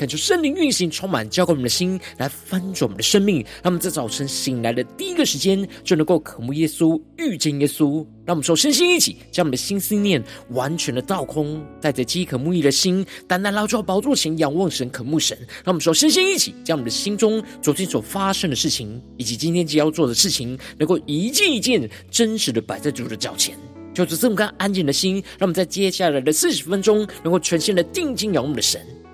恳求圣灵运行，充满浇灌我们的心，来翻转我们的生命。让我们在早晨醒来的第一个时间，就能够渴慕耶稣，遇见耶稣。让我们说，身心一起，将我们的心思念完全的倒空，带着饥渴慕义的心，单单来到宝座前，仰望神，渴慕神。让我们说，身心一起，将我们的心中昨天所发生的事情，以及今天即要做的事情，能够一件一件真实的摆在主的脚前。就是这么干安静的心，让我们在接下来的四十分钟，能够全心的定睛仰望的神。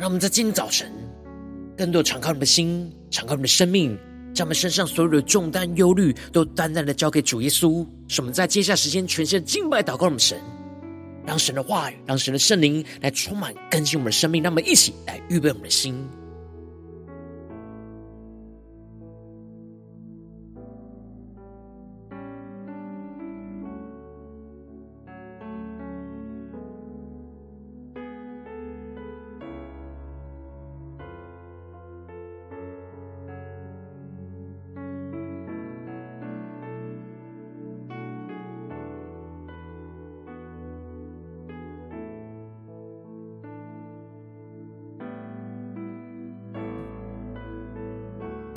让我们在今天早晨，更多敞开我们的心，敞开我们的生命，将我们身上所有的重担、忧虑，都单单的交给主耶稣。使我们在接下时间，全心敬拜、祷告我们神，让神的话语，让神的圣灵来充满更新我们的生命。让我们一起来预备我们的心。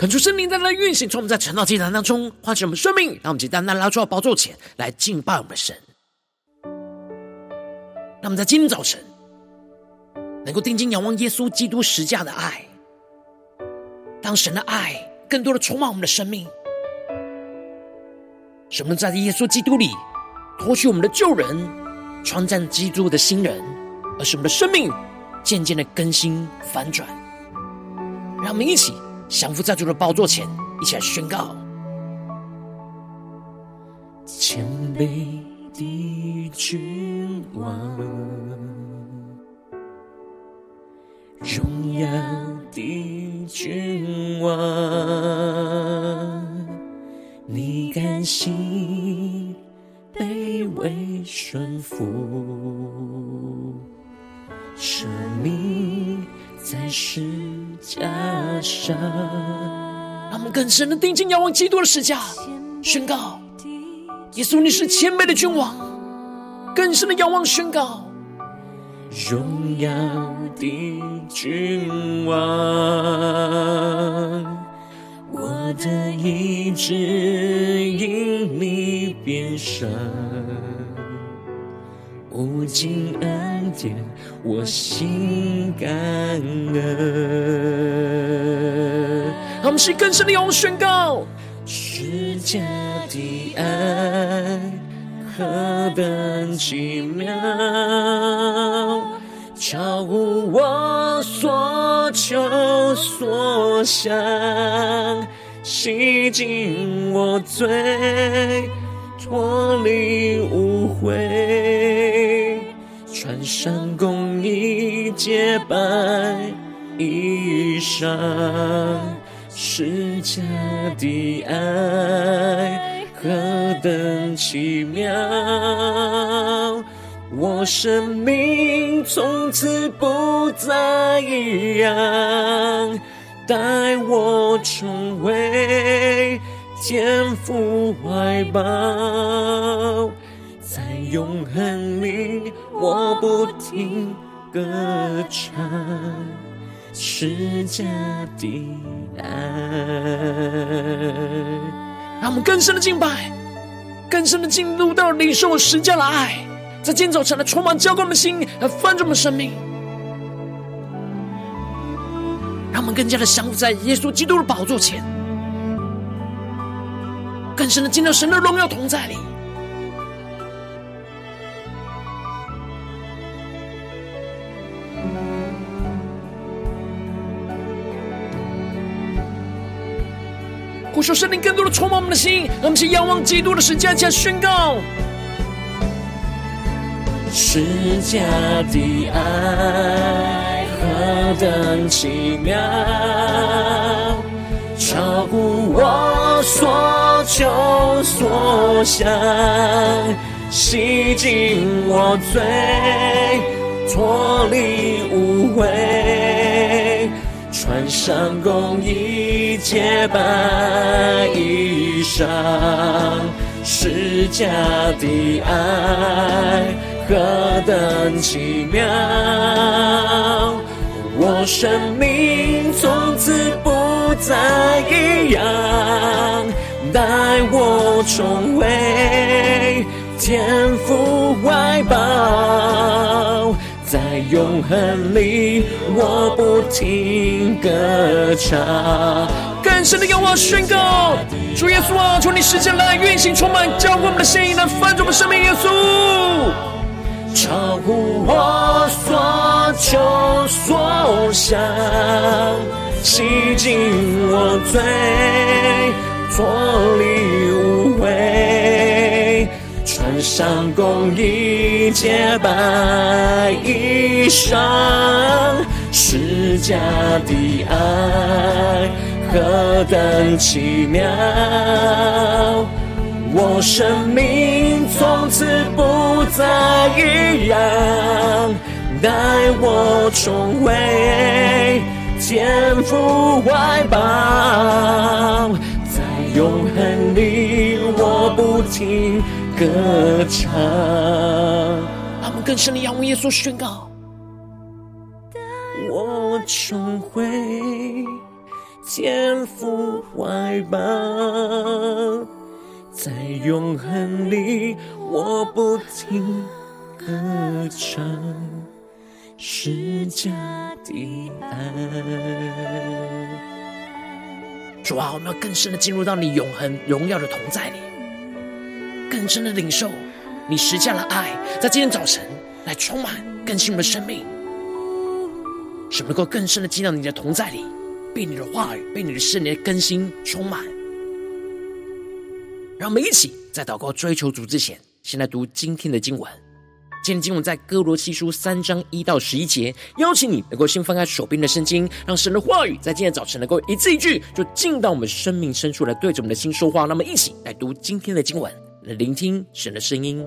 恳求圣灵在那运行，从我们在晨祷祭坛当中唤醒我们生命，让我们简单单拉出宝座前来敬拜我们的神。让我们在今天早晨能够定睛仰望耶稣基督十架的爱，让神的爱更多的充满我们的生命，使我们在耶稣基督里脱去我们的旧人，穿上基督的新人，而使我们的生命渐渐的更新反转。让我们一起。降服在主的宝座前，一起来宣告：谦卑的君王，荣耀的君王，你甘心卑微顺服，舍命。在世架上，让我们更深的定睛仰望基督的十架，宣告：耶稣，你是谦卑的君王。更深的仰望，宣告：荣耀的君王，我的意志因你变伤。无尽恩典，我心感恩。让我们是更深的仰望宣告：世界的爱何等奇妙，超乎我所求所想，洗净我罪，脱离污秽，上公义洁白衣裳，十架的爱何等奇妙，我生命从此不再一样，带我重回。天父怀抱，我不停歌唱，十架的爱。让我们更深的敬拜，更深的进入到领受十架的爱，在今天早晨来充满浇灌的心，来翻转我们生命。让我们更加的降服在耶稣基督的宝座前。更深的进到神的荣耀同在里，求圣灵更多的充满我们的心，让我们去仰望基督的十架，加宣告。十架的爱何等奇妙，超乎我所求所想，洗净我罪，脱离污秽，穿上公义洁白衣裳，释迦的爱。何等奇妙！我生命从此不再一样，带我重回天父怀抱，在永恒里我不停歌唱。更深的仰望宣告，主耶稣啊，求你实现来运行充满教会我们的心意，来翻转我们生命，耶稣。超乎我所求所想，洗净我罪，脱离污秽，上公义洁白衣裳，十架的爱何等奇妙！我生命从此不再一样，带我重回天父怀抱，在永恒里我不停歌唱。让我们更深的仰望耶稣宣告：我重回天父怀抱。在永恒里，我不停歌唱，十架的爱。主啊，我们要更深的进入到你永恒荣耀的同在里，更深的领受你十架的爱，在今天早晨来充满更新我们的生命，使能够更深的进到你的同在里，被你的话语、被你的圣灵的更新充满。让我们一起在祷告追求主之前，先来读今天的经文。今天经文在哥罗西书三章一到十一节。邀请你能够先翻开手边的圣经，让神的话语在今天早晨能够一字一句，就进到我们生命深处来对着我们的心说话。那么，一起来读今天的经文，来聆听神的声音。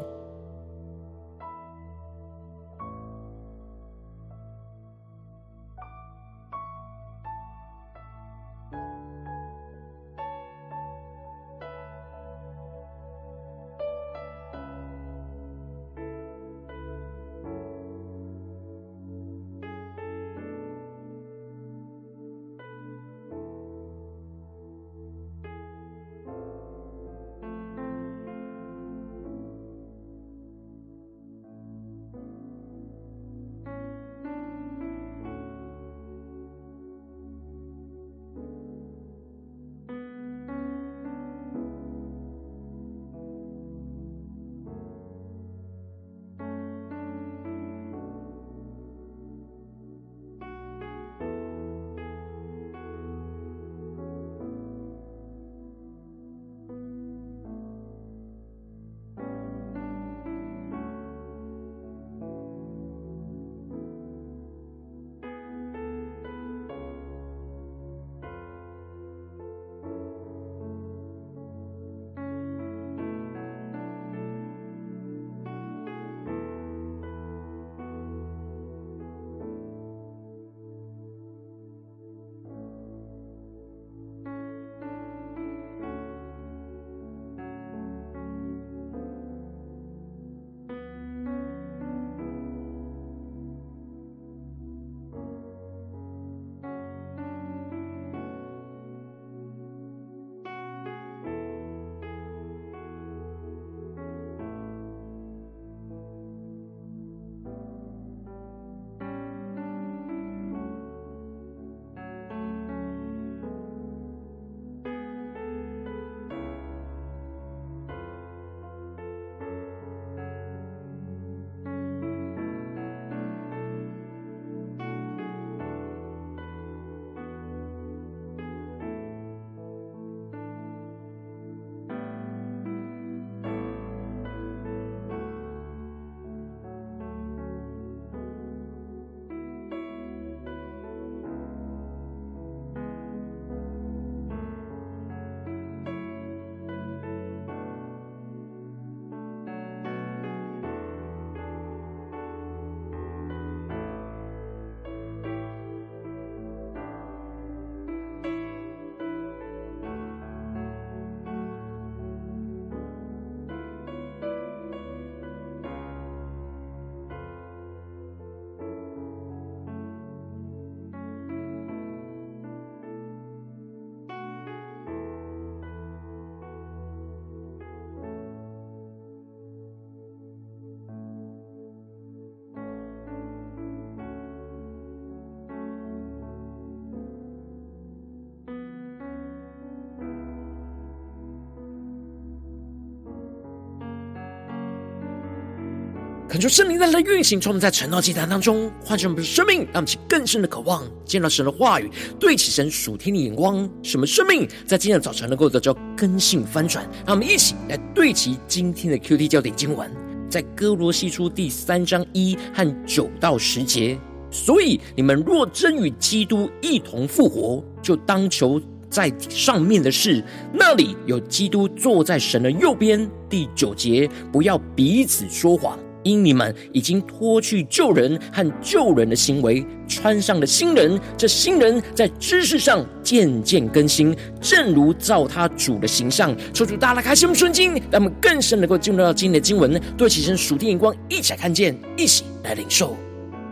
恳求圣灵在来运行，充满在晨祷祭坛当中唤醒我们的生命，让我们起更深的渴望见到神的话语，对齐神属天的眼光，使我们生命在今天的早晨能够得到更新翻转。让我们一起来对齐今天的 QT 焦点经文，在哥罗西书第三章一和九到十节。所以你们若真与基督一同复活，就当求在上面的事，那里有基督坐在神的右边。第九节，不要彼此说谎。因你们已经脱去旧人和旧人的行为，穿上了新人。这新人在知识上渐渐更新，正如照他主的形象。求主大大开心我们顺经，让我们更深能够进入到今天的经文，对齐身属天眼光，一起来看见，一起来领受。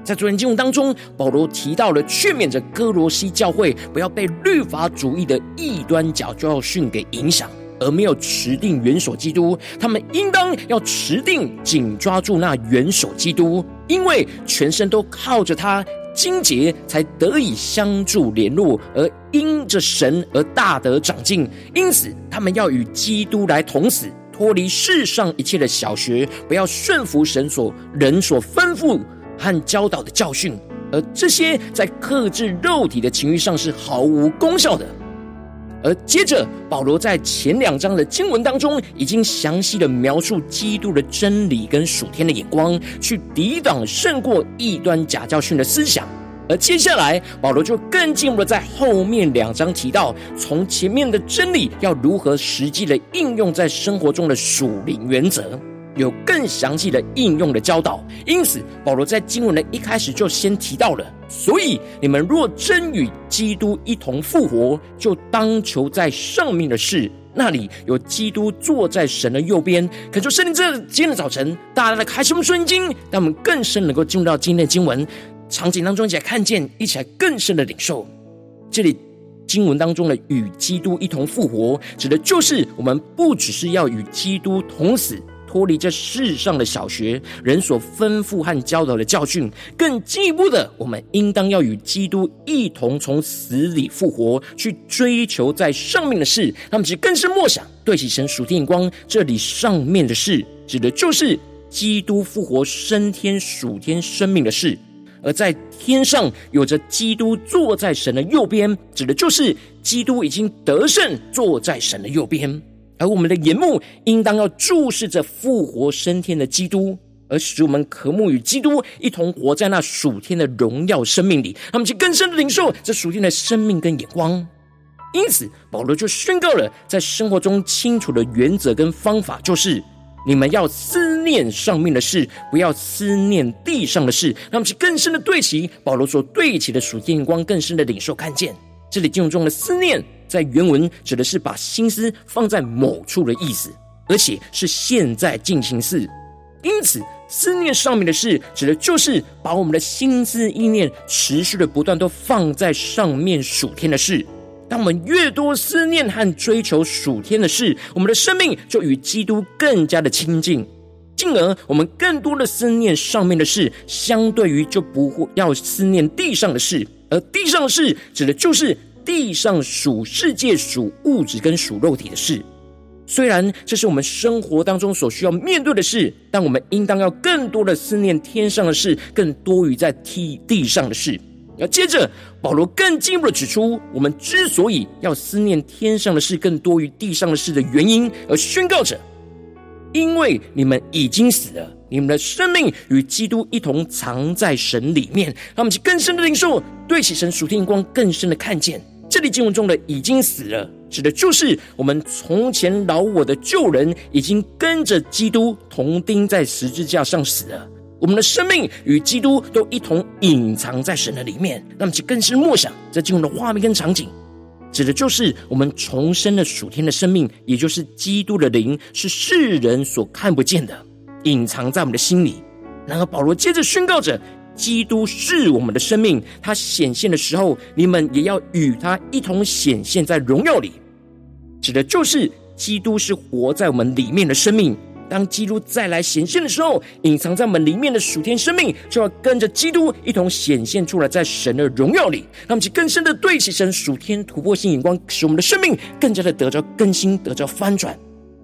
在昨天经文当中，保罗提到了劝勉着哥罗西教会不要被律法主义的异端假教训给影响。而没有持定元首基督，他们应当要持定紧抓住那元首基督，因为全身都靠着他经节，才得以相助联络，而因着神而大得长进。因此，他们要与基督来同死，脱离世上一切的小学，不要顺服神所人所吩咐和教导的教训，而这些在克制肉体的情欲上是毫无功效的。而接着，保罗在前两章的经文当中，已经详细的描述基督的真理跟属天的眼光，去抵挡胜过异端假教训的思想。而接下来，保罗就更进一步的在后面两章提到，从前面的真理要如何实际的应用在生活中的属灵原则。有更详细的应用的教导，因此保罗在经文的一开始就先提到了。所以你们若真与基督一同复活，就当求在上面的事，那里有基督坐在神的右边。恳求圣灵这今天的早晨，大家来开什么圣经，让我们更深能够进入到今天的经文场景当中，一起来看见，一起来更深的领受。这里经文当中的与基督一同复活，指的就是我们不只是要与基督同死。脱离这世上的小学人所吩咐和教导的教训，更进一步的，我们应当要与基督一同从死里复活，去追求在上面的事。他们其实更是默想，对齐神属天眼光，这里上面的事，指的就是基督复活升天属天生命的事；而在天上有着基督坐在神的右边，指的就是基督已经得胜，坐在神的右边。而我们的眼目应当要注视着复活升天的基督，而使我们渴慕与基督一同活在那属天的荣耀生命里，他们去更深的领受这属天的生命跟眼光。因此，保罗就宣告了在生活中清楚的原则跟方法，就是你们要思念上面的事，不要思念地上的事。他们去更深的对齐保罗所对齐的属天眼光，更深的领受看见这里经文中的思念。在原文指的是把心思放在某处的意思，而且是现在进行式。因此，思念上面的事，指的就是把我们的心思意念持续的不断都放在上面属天的事。当我们越多思念和追求属天的事，我们的生命就与基督更加的亲近，进而我们更多的思念上面的事，相对于就不会要思念地上的事。而地上的事，指的就是。地上属世界、属物质跟属肉体的事，虽然这是我们生活当中所需要面对的事，但我们应当要更多的思念天上的事，更多于在地地上的事。要接着，保罗更进一步的指出，我们之所以要思念天上的事，更多于地上的事的原因，而宣告着：因为你们已经死了。你们的生命与基督一同藏在神里面，让我们去更深的领受，对起神属天光更深的看见。这里经文中的已经死了，指的就是我们从前老我的旧人已经跟着基督同钉在十字架上死了。我们的生命与基督都一同隐藏在神的里面，让我们去更深默想这经文的画面跟场景，指的就是我们重生的属天的生命，也就是基督的灵，是世人所看不见的，隐藏在我们的心里。然后保罗接着宣告着。基督是我们的生命，他显现的时候，你们也要与他一同显现在荣耀里。指的就是基督是活在我们里面的生命。当基督再来显现的时候，隐藏在我们里面的属天生命就要跟着基督一同显现出来，在神的荣耀里。让我们去更深的对齐神属天突破性眼光，使我们的生命更加的得着更新，得着翻转。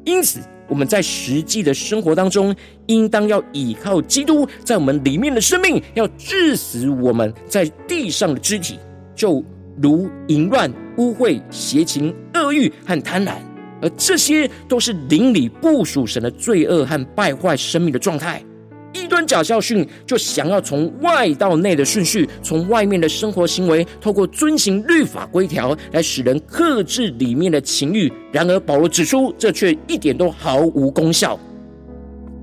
因此，我们在实际的生活当中，应当要依靠基督在我们里面的生命，要致死我们在地上的肢体，就如淫乱、污秽、邪情、恶欲和贪婪，而这些都是灵里不属神的罪恶和败坏生命的状态。异端假教训就想要从外到内的顺序，从外面的生活行为，透过遵行律法规条来使人克制里面的情欲。然而保罗指出，这却一点都毫无功效。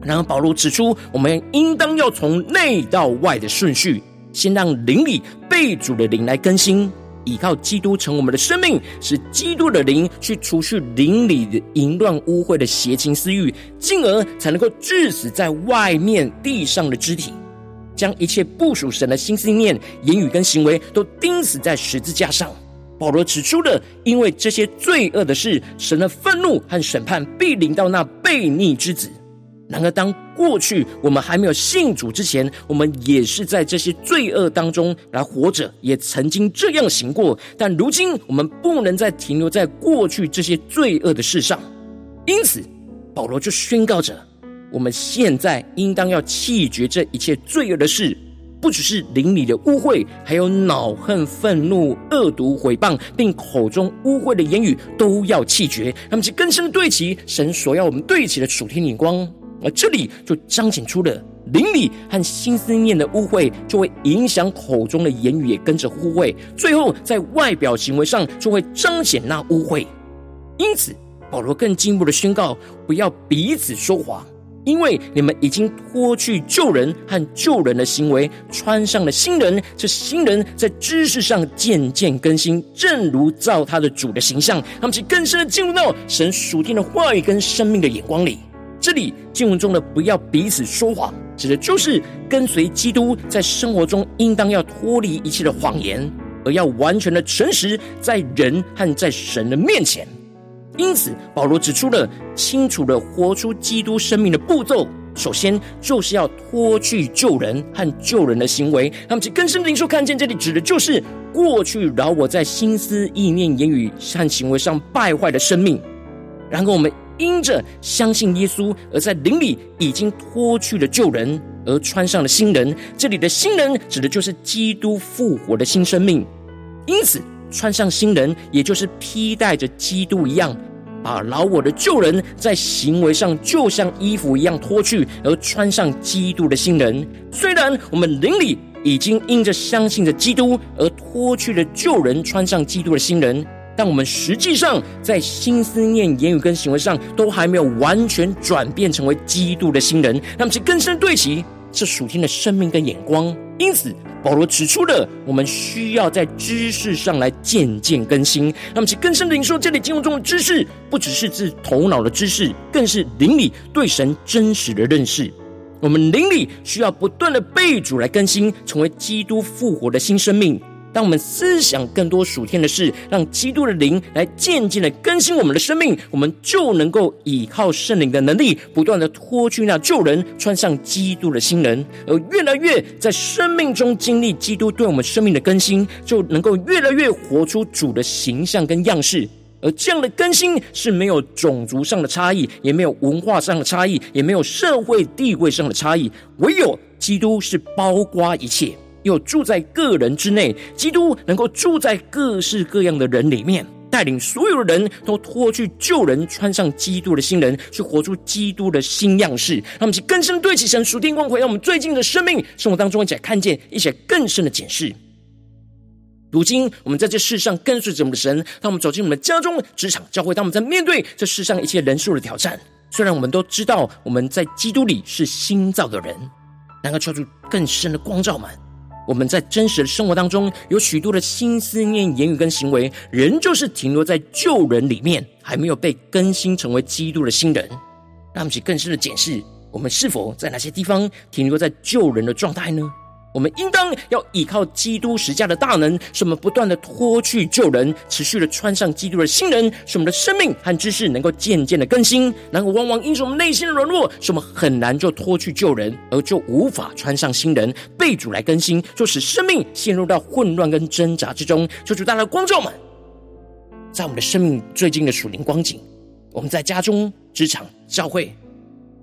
然而保罗指出，我们应当要从内到外的顺序，先让灵里被主的灵来更新。依靠基督成我们的生命，使基督的灵去除去灵里的淫乱污秽的邪情私欲，进而才能够致死在外面地上的肢体，将一切不属神的心思念、言语跟行为都钉死在十字架上。保罗指出了，因为这些罪恶的事，神的愤怒和审判必临到那悖逆之子。然而，当过去我们还没有信主之前，我们也是在这些罪恶当中来活着，也曾经这样行过。但如今，我们不能再停留在过去这些罪恶的事上。因此，保罗就宣告着：我们现在应当要弃绝这一切罪恶的事，不只是邻里的污秽，还有恼恨、愤怒、恶毒、毁谤，并口中污秽的言语，都要弃绝。那么，其更深对齐神所要我们对齐的属天眼光。而这里就彰显出了邻里和心思念的污秽，就会影响口中的言语也跟着污秽，最后在外表行为上就会彰显那污秽。因此，保罗更进一步的宣告：不要彼此说谎，因为你们已经脱去旧人和旧人的行为，穿上了新人。这新人在知识上渐渐更新，正如造他的主的形象。他们其更深的进入到神属天的话语跟生命的眼光里。这里经文中的“不要彼此说谎”，指的就是跟随基督，在生活中应当要脱离一切的谎言，而要完全的诚实，在人和在神的面前。因此，保罗指出了清楚的活出基督生命的步骤。首先，就是要脱去救人和救人的行为。那么，其更深的领受看见，这里指的就是过去饶我在心思意念、言语和行为上败坏的生命。然后，我们。因着相信耶稣，而在灵里已经脱去了旧人，而穿上了新人。这里的新人指的就是基督复活的新生命。因此，穿上新人，也就是披戴着基督一样，把老我的旧人在行为上就像衣服一样脱去，而穿上基督的新人。虽然我们灵里已经因着相信着基督，而脱去了旧人，穿上基督的新人。但我们实际上在心思念、言语跟行为上，都还没有完全转变成为基督的新人。那么，其更深对齐是属天的生命跟眼光。因此，保罗指出了我们需要在知识上来渐渐更新。那么，其更深的领受，这里经文中的知识，不只是指头脑的知识，更是灵里对神真实的认识。我们灵里需要不断的被主来更新，成为基督复活的新生命。当我们思想更多属天的事，让基督的灵来渐渐的更新我们的生命，我们就能够依靠圣灵的能力，不断的脱去那旧人，穿上基督的新人，而越来越在生命中经历基督对我们生命的更新，就能够越来越活出主的形象跟样式。而这样的更新是没有种族上的差异，也没有文化上的差异，也没有社会地位上的差异，唯有基督是包括一切。又住在个人之内，基督能够住在各式各样的人里面，带领所有人都脱去旧人，穿上基督的新人，去活出基督的新样式。让我们去更深对齐神属天光辉，让我们最近的生命生活当中一起来看见，一起来更深的检视。如今我们在这世上跟随着我们的神，当我们走进我们的家中、职场、教会，当我们在面对这世上一切人数的挑战，虽然我们都知道我们在基督里是新造的人，能够求出更深的光照们。我们在真实的生活当中，有许多的新思念、言语跟行为，仍旧是停留在旧人里面，还没有被更新成为基督的新人。让我们去更深的检视，我们是否在哪些地方停留在旧人的状态呢？我们应当要依靠基督十架的大能，使我们不断的脱去旧人，持续的穿上基督的新人，使我们的生命和知识能够渐渐的更新。然后，往往因着我们内心的软弱，使我们很难就脱去旧人，而就无法穿上新人，被主来更新，就使生命陷入到混乱跟挣扎之中。求主带来光照们，在我们的生命最近的属灵光景，我们在家中、职场、教会，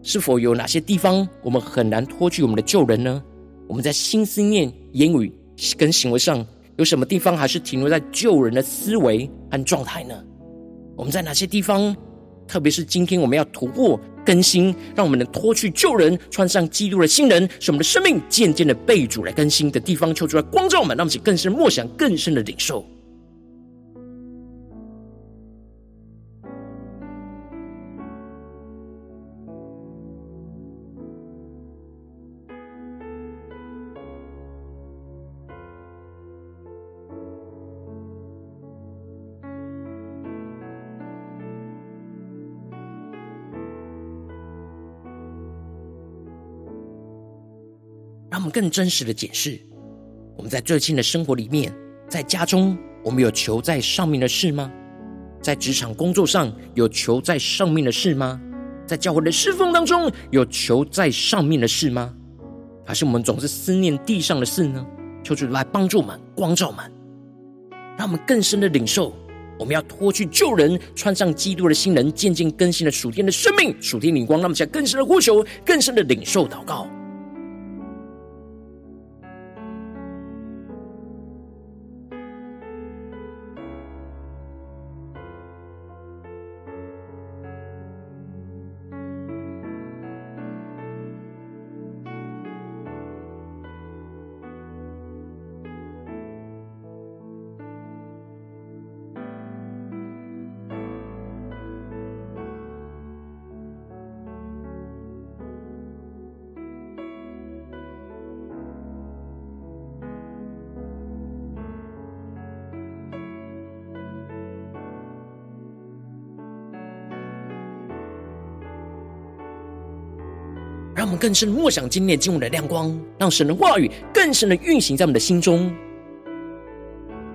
是否有哪些地方我们很难脱去我们的旧人呢？我们在心思念、言语跟行为上，有什么地方还是停留在旧人的思维和状态呢？我们在哪些地方，特别是今天我们要突破更新，让我们能脱去旧人，穿上基督的新人，使我们的生命渐渐的被主来更新的地方，求主来光照我们，让我们更深默想、更深的领受。更真实的解释，我们在最近的生活里面，在家中，我们有求在上面的事吗？在职场工作上有求在上面的事吗？在教会的侍奉当中有求在上面的事吗？还是我们总是思念地上的事呢？求主来帮助我们，光照我们，让我们更深的领受，我们要脱去旧人，穿上基督的新人，渐渐更新了属天的生命、属天灵光。让我们向更深的呼求，更深的领受祷告。更深默想今天经文的亮光，让神的话语更深的运行在我们的心中，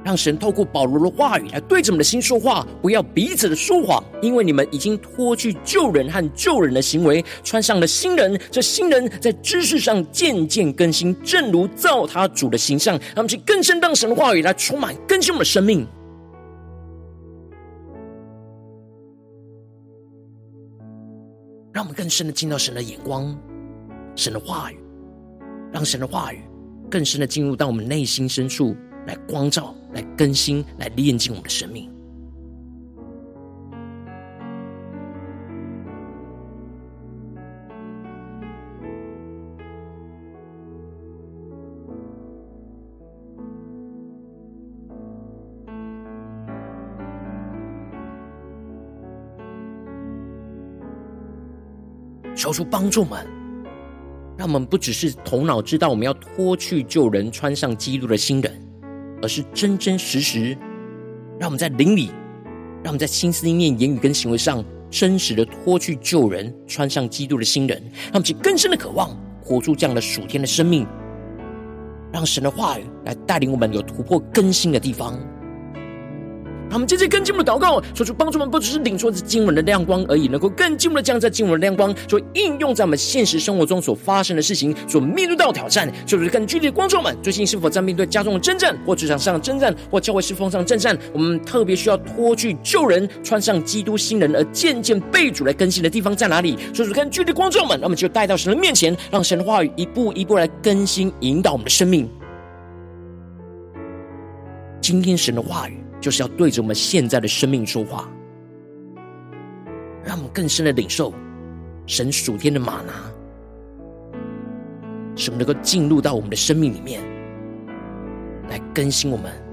让神透过保罗的话语来对着我们的心说话，不要彼此的说谎，因为你们已经脱去旧人和旧人的行为，穿上了新人。这新人在知识上渐渐更新，正如造他主的形象。让我们去更深让神的话语来充满更新我们的生命，让我们更深的进到神的眼光。神的话语，让神的话语更深的进入到我们内心深处，来光照、来更新、来炼净我们的生命。求主帮助们。让我们不只是头脑知道我们要脱去旧人，穿上基督的新人，而是真真实实，让我们在灵里，让我们在心思意念、言语跟行为上，真实的脱去旧人，穿上基督的新人，让我们去更深的渴望，活出这样的属天的生命，让神的话语来带领我们有突破更新的地方。他们接着更进步的祷告，说出帮助们，不只是领受这经文的亮光而已，能够更进步的将这经文的亮光，所应用在我们现实生活中所发生的事情，所面对到的挑战，就是更具体的观众们。最近是否在面对家中的征战，或职场上的征战，或教会侍奉上的征战？我们特别需要脱去旧人，穿上基督新人，而渐渐被主来更新的地方在哪里？说出更具体的观众们，那么就带到神的面前，让神的话语一步一步来更新引导我们的生命。今天神的话语。就是要对着我们现在的生命说话，让我们更深的领受神属天的马拿，使我们能够进入到我们的生命里面，来更新我们。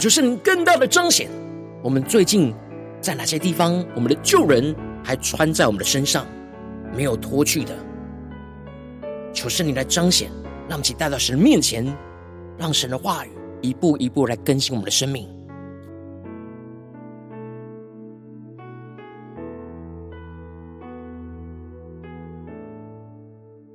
求圣灵更大的彰显，我们最近在哪些地方，我们的旧人还穿在我们的身上，没有脱去的。求圣灵来彰显，让其带到神面前，让神的话语一步一步来更新我们的生命。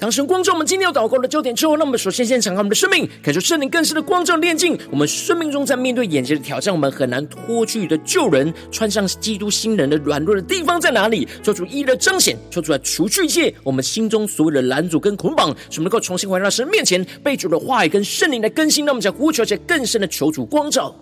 当神光照我们今天要祷告的焦点之后，那我们首先先敞开我们的生命，感受圣灵更深的光照炼净。我们生命中在面对眼前的挑战，我们很难脱去的旧人，穿上基督新人的软弱的地方在哪里？求主一的彰显，求主来除去一切我们心中所有的拦阻跟捆绑，使我们能够重新回到神。面前，被主的话语跟圣灵来更新。那我们将呼求且更深的求主光照。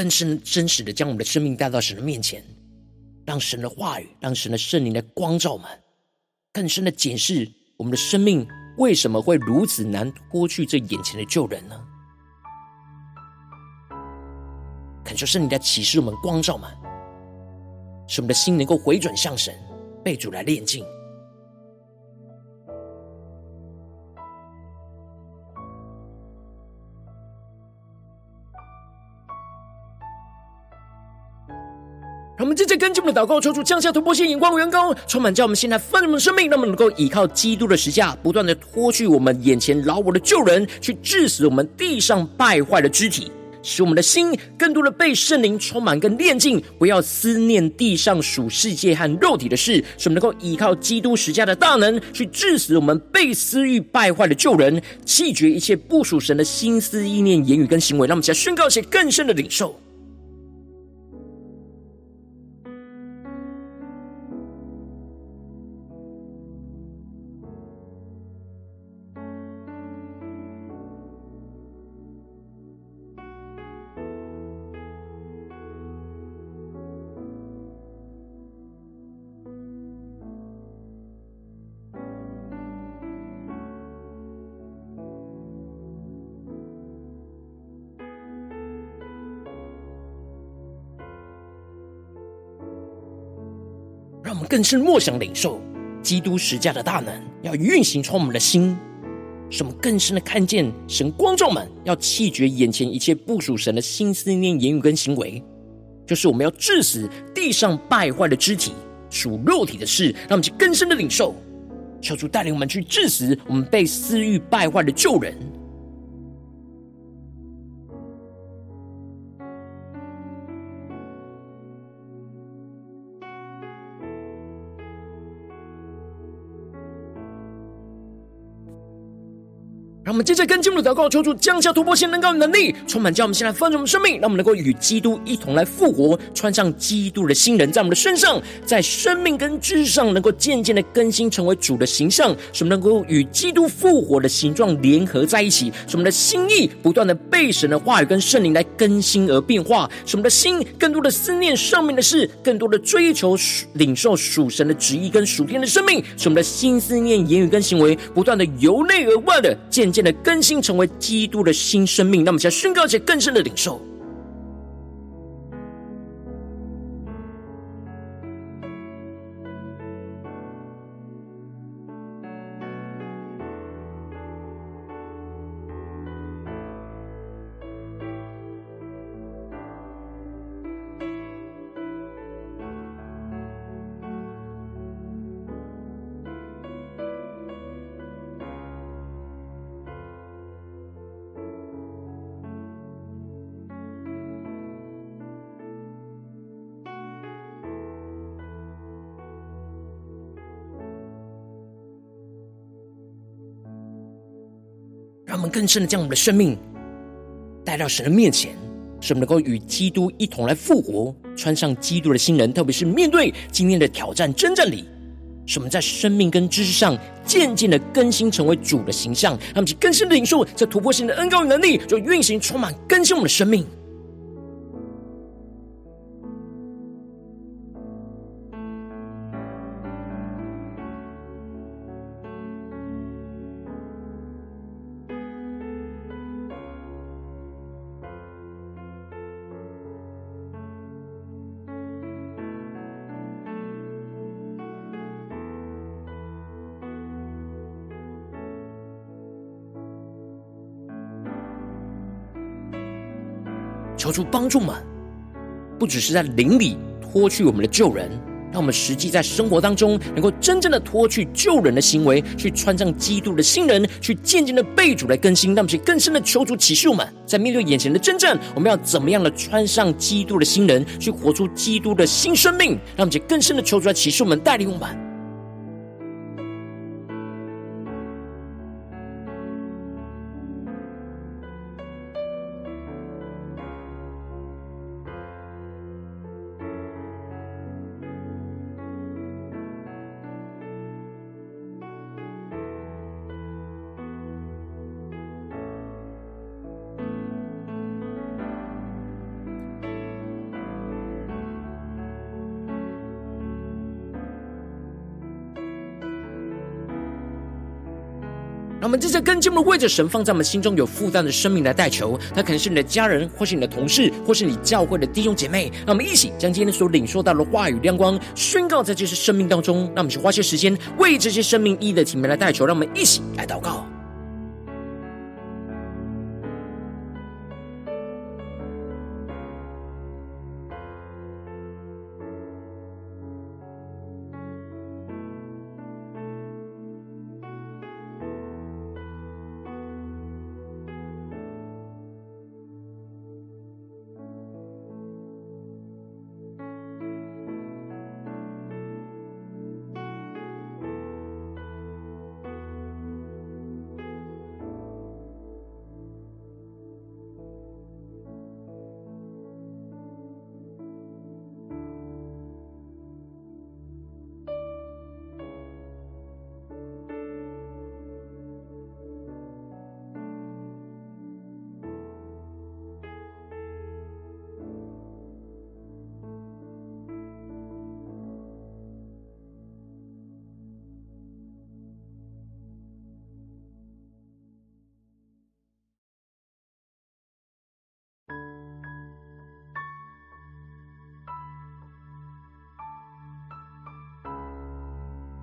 更深真实的将我们的生命带到神的面前，让神的话语，让神的圣灵来光照我们，更深的检视我们的生命为什么会如此难脱去这眼前的旧人呢？恳求圣灵来启示我们、光照我们，使我们的心能够回转向神，被主来炼净。接着跟进我们的祷告，求主降下突破性眼光，员工，充满叫我们现在丰盛的生命，让我们能够依靠基督的十架，不断的脱去我们眼前老我的旧人，去致死我们地上败坏的肢体，使我们的心更多的被圣灵充满跟炼净，不要思念地上属世界和肉体的事，使我们能够依靠基督十架的大能，去致死我们被私欲败坏的旧人，弃绝一切不属神的心思意念、言语跟行为。让我们再宣告一些更深的领受。让我们更深默想领受基督十架的大能，要运行出我们的心，使我们更深的看见神光照们要弃绝眼前一切不属神的心思念、言语跟行为，就是我们要治死地上败坏的肢体、属肉体的事。让我们去更深的领受，求主带领我们去治死我们被私欲败坏的旧人。接着跟进我们的祷告，求主降下突破性能高能力，充满叫我们现在丰盛我们生命，让我们能够与基督一同来复活，穿上基督的新人，在我们的身上，在生命跟知识上能够渐渐的更新，成为主的形象，使我们能够与基督复活的形状联合在一起，使我们的心意不断的被神的话语跟圣灵来更新而变化，使我们的心更多的思念上面的事，更多的追求领受属神的旨意跟属天的生命，使我们的心思念、言语跟行为不断的由内而外的渐渐的更新成为基督的新生命，那么想宣告一些更深的领受。让我们更深的将我们的生命带到神的面前，使我们能够与基督一同来复活，穿上基督的新人。特别是面对今天的挑战征战里，使我们在生命跟知识上渐渐的更新，成为主的形象。让我们去更深的领受这突破性的恩膏与能力，就运行充满更新我们的生命。求出帮助们，不只是在灵里脱去我们的旧人，让我们实际在生活当中，能够真正的脱去旧人的行为，去穿上基督的新人，去渐渐的被主来更新。让我们去更深的求主启示我们，在面对眼前的真正，我们要怎么样的穿上基督的新人，去活出基督的新生命。让我们去更深的求主来启示我们，带领我们。我们正在跟进我们为着神放在我们心中有负担的生命来代求，他可能是你的家人，或是你的同事，或是你教会的弟兄姐妹。让我们一起将今天所领受到的话语亮光宣告在这些生命当中。让我们去花些时间为这些生命一的体面来代求。让我们一起来祷告。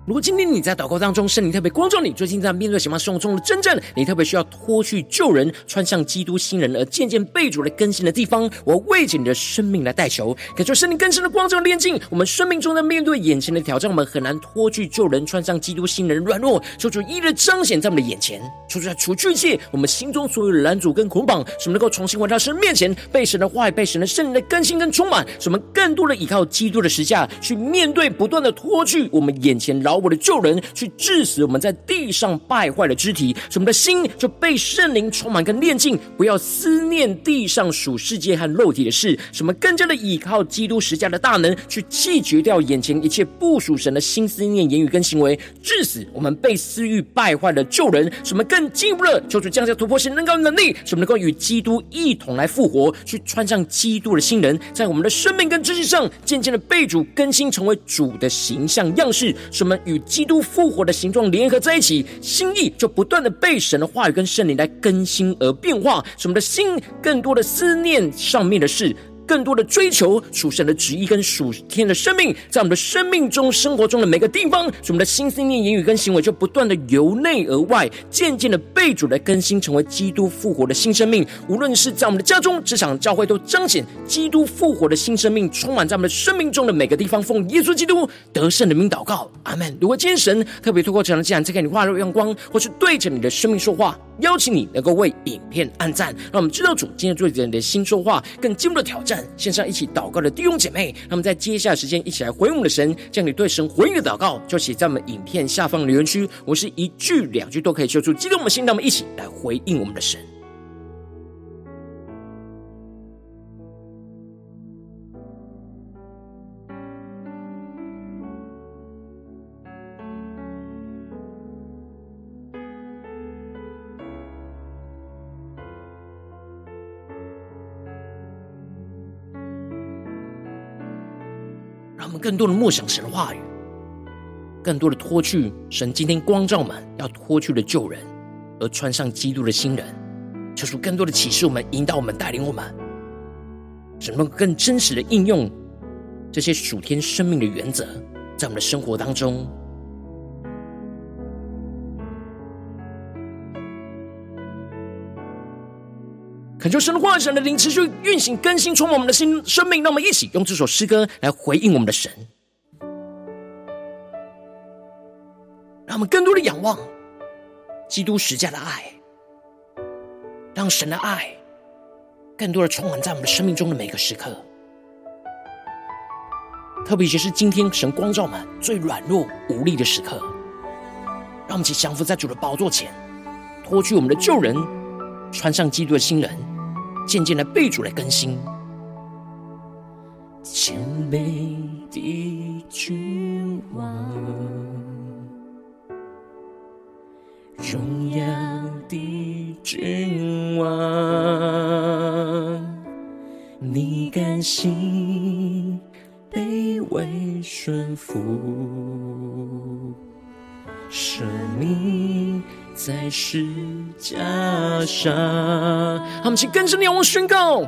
如果今天你在祷告当中，圣灵特别光照你，最近在面对什么生活中的真正，你特别需要脱去旧人，穿上基督新人，而渐渐被主来更新的地方，我为着你的生命来代求，感受圣灵更深的光照炼净。我们生命中在面对眼前的挑战，我们很难脱去旧人，穿上基督新人，软弱，求主一日彰显在我们的眼前，求主来除去一切我们心中所有的拦阻跟捆绑，使我们能够重新回到神面前，被神的话语、被神的圣灵的更新跟充满，使我们更多的依靠基督的十架，去面对不断的脱去我们眼前牢我的旧人，去致死我们在地上败坏的肢体，使我们的心就被圣灵充满跟炼净，不要思念地上属世界和肉体的事，使我们更加的倚靠基督十架的大能，去弃绝掉眼前一切不属神的心思念、言语跟行为，致死我们被私欲败坏的旧人，使我们更进一步的求主降下突破性能高能力，使我们能够与基督一同来复活，去穿上基督的新人，在我们的生命跟知识上渐渐的被主更新，成为主的形象样式，使我们与基督复活的形状联合在一起，心意就不断的被神的话语跟圣灵来更新而变化，使我们的心更多的思念上面的事。更多的追求属神的旨意跟属天的生命，在我们的生命中、生活中的每个地方，使我们的心思念、言语跟行为就不断的由内而外，渐渐的被主来更新，成为基督复活的新生命。无论是在我们的家中、职场、教会，都彰显基督复活的新生命，充满在我们的生命中的每个地方。奉耶稣基督得胜的名祷告，阿门。如果今天神特别透过这样的讲坛，再给你画入阳光，或是对着你的生命说话，邀请你能够为影片按赞，让我们知道主今天对着你的心说话，更进一步的挑战。线上一起祷告的弟兄姐妹，那么在接下来时间一起来回应我们的神，将你对神回应的祷告就写在我们影片下方留言区。我是一句两句都可以说出激动的心，那么一起来回应我们的神。我们更多的默想神的话语，更多的脱去神今天光照们要脱去的旧人，而穿上基督的新人，求出更多的启示，我们引导我们带领我们，怎么更真实的应用这些属天生命的原则，在我们的生活当中。恳求神的话语、神的灵持续运行、更新、充满我们的心生命，让我们一起用这首诗歌来回应我们的神。让我们更多的仰望基督十架的爱，让神的爱更多的充满在我们的生命中的每个时刻。特别是今天神光照我们最软弱无力的时刻，让我们一起降服在主的宝座前，脱去我们的旧人，穿上基督的新人，渐渐的被主来更新。谦卑的君王，荣耀的君王，你甘心卑微顺服，舍命在十架上。他们请更深的仰望宣告。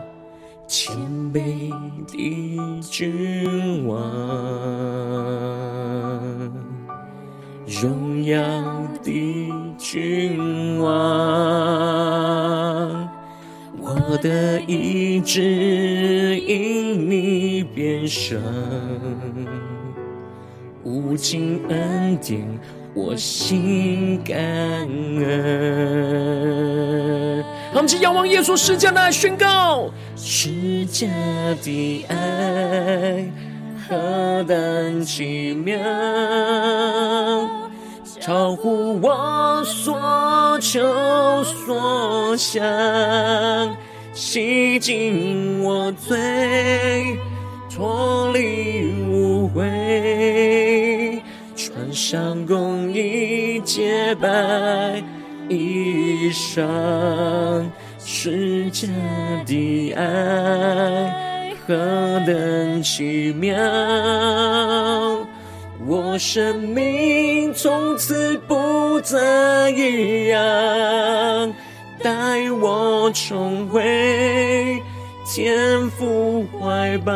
谦卑的君王，荣耀的君王，我的意志因你变胜，无尽恩典，我心感恩。我们请仰望耶稣十架的爱宣告，十架的爱何等奇妙，超乎我所求所想，洗净我罪，脱离污秽，上公义洁白衣裳，十架的爱何等奇妙，我生命从此不再一样，带我重回天父怀抱，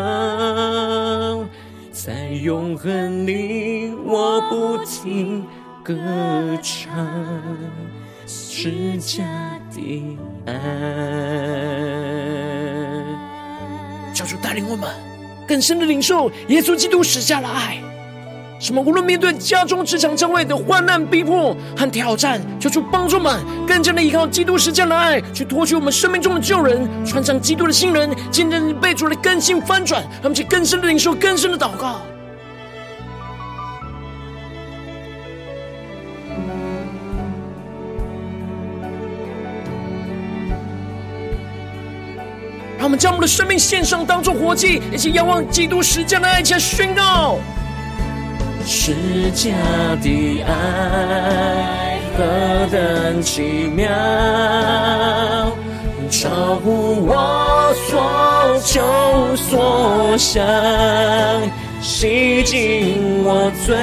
在永恒里我不停歌唱。是家的爱，求主带领我们更深的领受耶稣基督施下的爱。什么？无论面对家中、职场、教会的患难、逼迫和挑战，求主帮助们更加的依靠基督十架的爱，去脱去我们生命中的旧人，穿上基督的新人，见证被主的更新翻转，让我们去更深的领受、更深的祷告。让我们将我们的生命献上，当作活祭，一起仰望基督十架的爱，一起宣告：释迦的爱何等奇妙，超乎我所求所想，洗净我罪，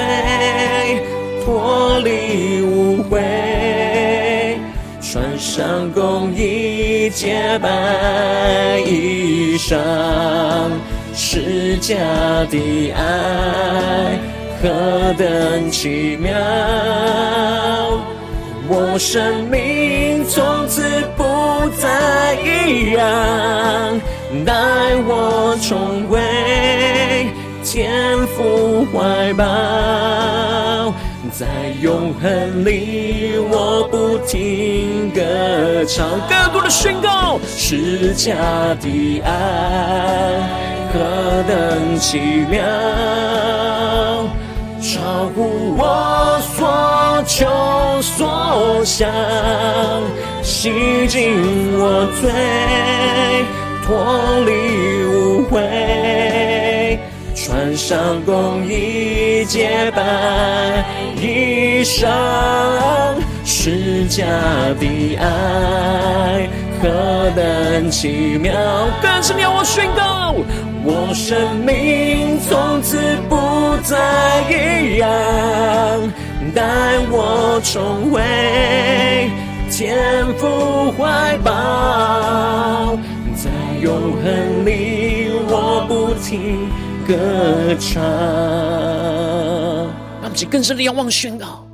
脱离污秽，穿上公义洁白衣裳，释迦的爱何等奇妙，我生命从此不再一样，带我重回天父怀抱。在永恒里，我不停歌唱，更多的宣告，十架的爱何等奇妙，超乎我所求所想，洗净我罪，脱离污秽，穿上公义洁白衣裳，十架的爱何等奇妙！更是要我宣告，我生命从此不再一样，带我重回天父怀抱，在永恒里我不停歌唱。更深的仰望宣告，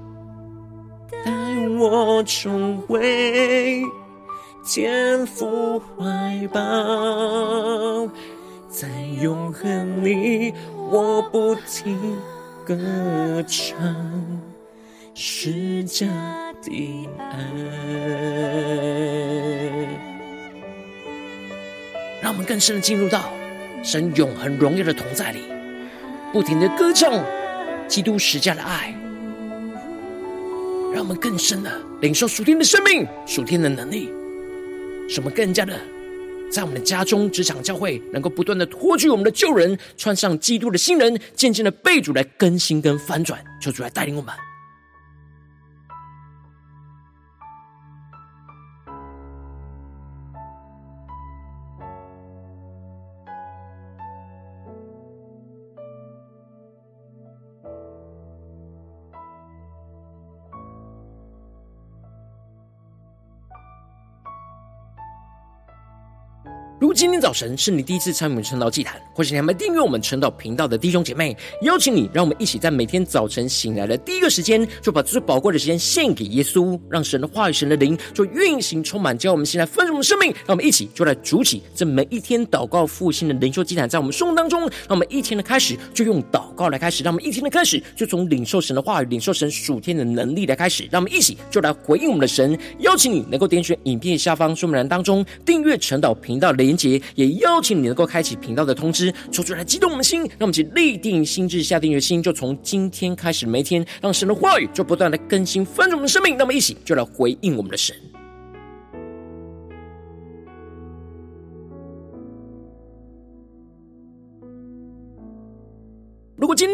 带我重回天父怀抱，在永恒里我不停歌唱，施加的爱。让我们更深的进入到神永恒荣耀的同在里，不停的歌唱基督十家的爱。让我们更深的领受属天的生命、属天的能力，使我们更加的在我们的家中、职场、教会，能够不断的脱去我们的旧人，穿上基督的新人，渐渐的被主来更新跟翻转，求主来带领我们。今天早晨是你第一次参与我们晨祷祭坛，或是你还没订阅我们晨祷频道的弟兄姐妹，邀请你，让我们一起在每天早晨醒来的第一个时间，就把最宝贵的时间献给耶稣，让神的话语、神的灵就运行充满，叫我们现在丰盛的生命。让我们一起就来主起这每一天祷告复兴的灵修祭坛，在我们生活当中，让我们一天的开始就用祷告来开始，让我们一天的开始就从领受神的话语、领受神属天的能力来开始，让我们一起就来回应我们的神。邀请你能够点选影片下方说明栏当中订阅晨祷频道的连结，也邀请你能够开启频道的通知，说出来激动我们的心，让我们一起立定心智，下定决心，就从今天开始，每天让神的话语就不断的更新丰盛我们的生命。那么一起就来回应我们的神。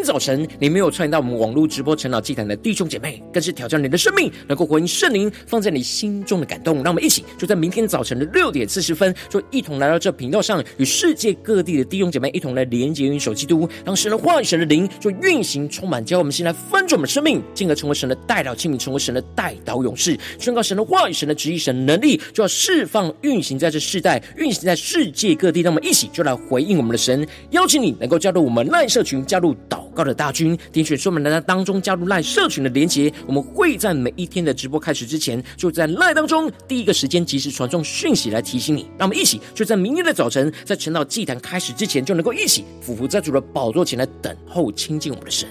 早晨你没有参与到我们网络直播晨祷祭坛的弟兄姐妹，更是挑战你的生命，能够回应圣灵放在你心中的感动。让我们一起就在明天早晨的六点四十分，就一同来到这频道上，与世界各地的弟兄姐妹一同来连接、运手基督，让神的话语、神的灵就运行充满，教我们先来翻转我们生命，进而成为神的代祷器皿，成为神的代祷勇士，宣告神的话语、神的旨意、神能力，就要释放、运行在这世代，运行在世界各地。让我们一起就来回应我们的神，邀请你能够加入我们赖社群，加入。岛高的大军，点选说明栏当中加入赖社群的连结，我们会在每一天的直播开始之前，就在赖当中第一个时间及时传送讯息来提醒你。让我们一起就在明天的早晨，在晨祷祭坛开始之前，就能够一起俯伏在主的宝座前来等候亲近我们的神。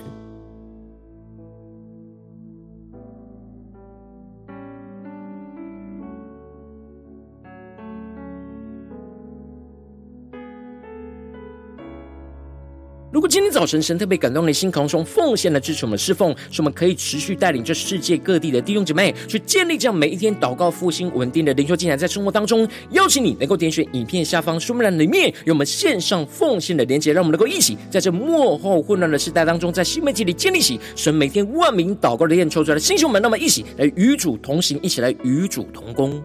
如果今天早晨神特别感动你的心，空中奉献来支持我们侍奉，使我们可以持续带领这世界各地的弟兄姐妹去建立这样每一天祷告复兴稳定的灵修进展，在生活当中，邀请你能够点选影片下方说明栏里面有我们线上奉献的连结，让我们能够一起在这末后混乱的时代当中，在新媒体里建立起神每天万名祷告的殿抽出来的弟兄们，那么一起来与主同行，一起来与主同工。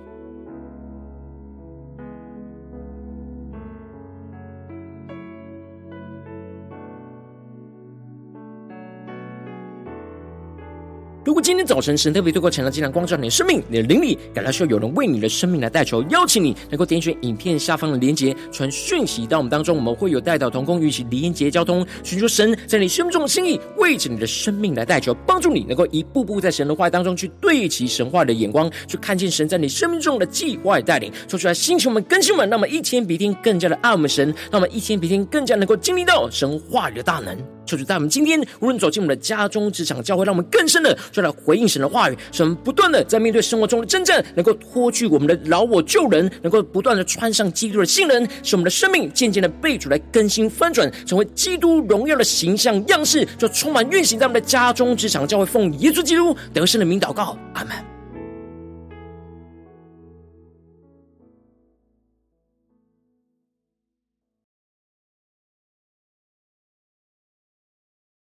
今早晨神特别透过晨祷祭坛光照你的生命，你的灵里感到需要有人为你的生命来代求，邀请你能够点选影片下方的连结，传讯息到我们当中，我们会有代祷同工与其连结交通，寻求神在你生命中的心意，为着你的生命来代求，帮助你能够一步步在神的话当中去对齐神话的眼光，去看见神在你生命中的计划带领，说出来，星球们、更新们，那么一天比一天更加的爱我们神，那么一天比一天更加能够经历到神话语的大能。求主在我们今天，无论走进我们的家中、职场、教会，让我们更深的就来回应神的话语，使我们不断的在面对生活中的真正，能够脱去我们的老我旧人，能够不断的穿上基督的新人，使我们的生命渐渐的被主来更新翻转，成为基督荣耀的形象样式，就充满运行在我们的家中、职场、教会，奉耶稣基督得胜的名祷告，阿门。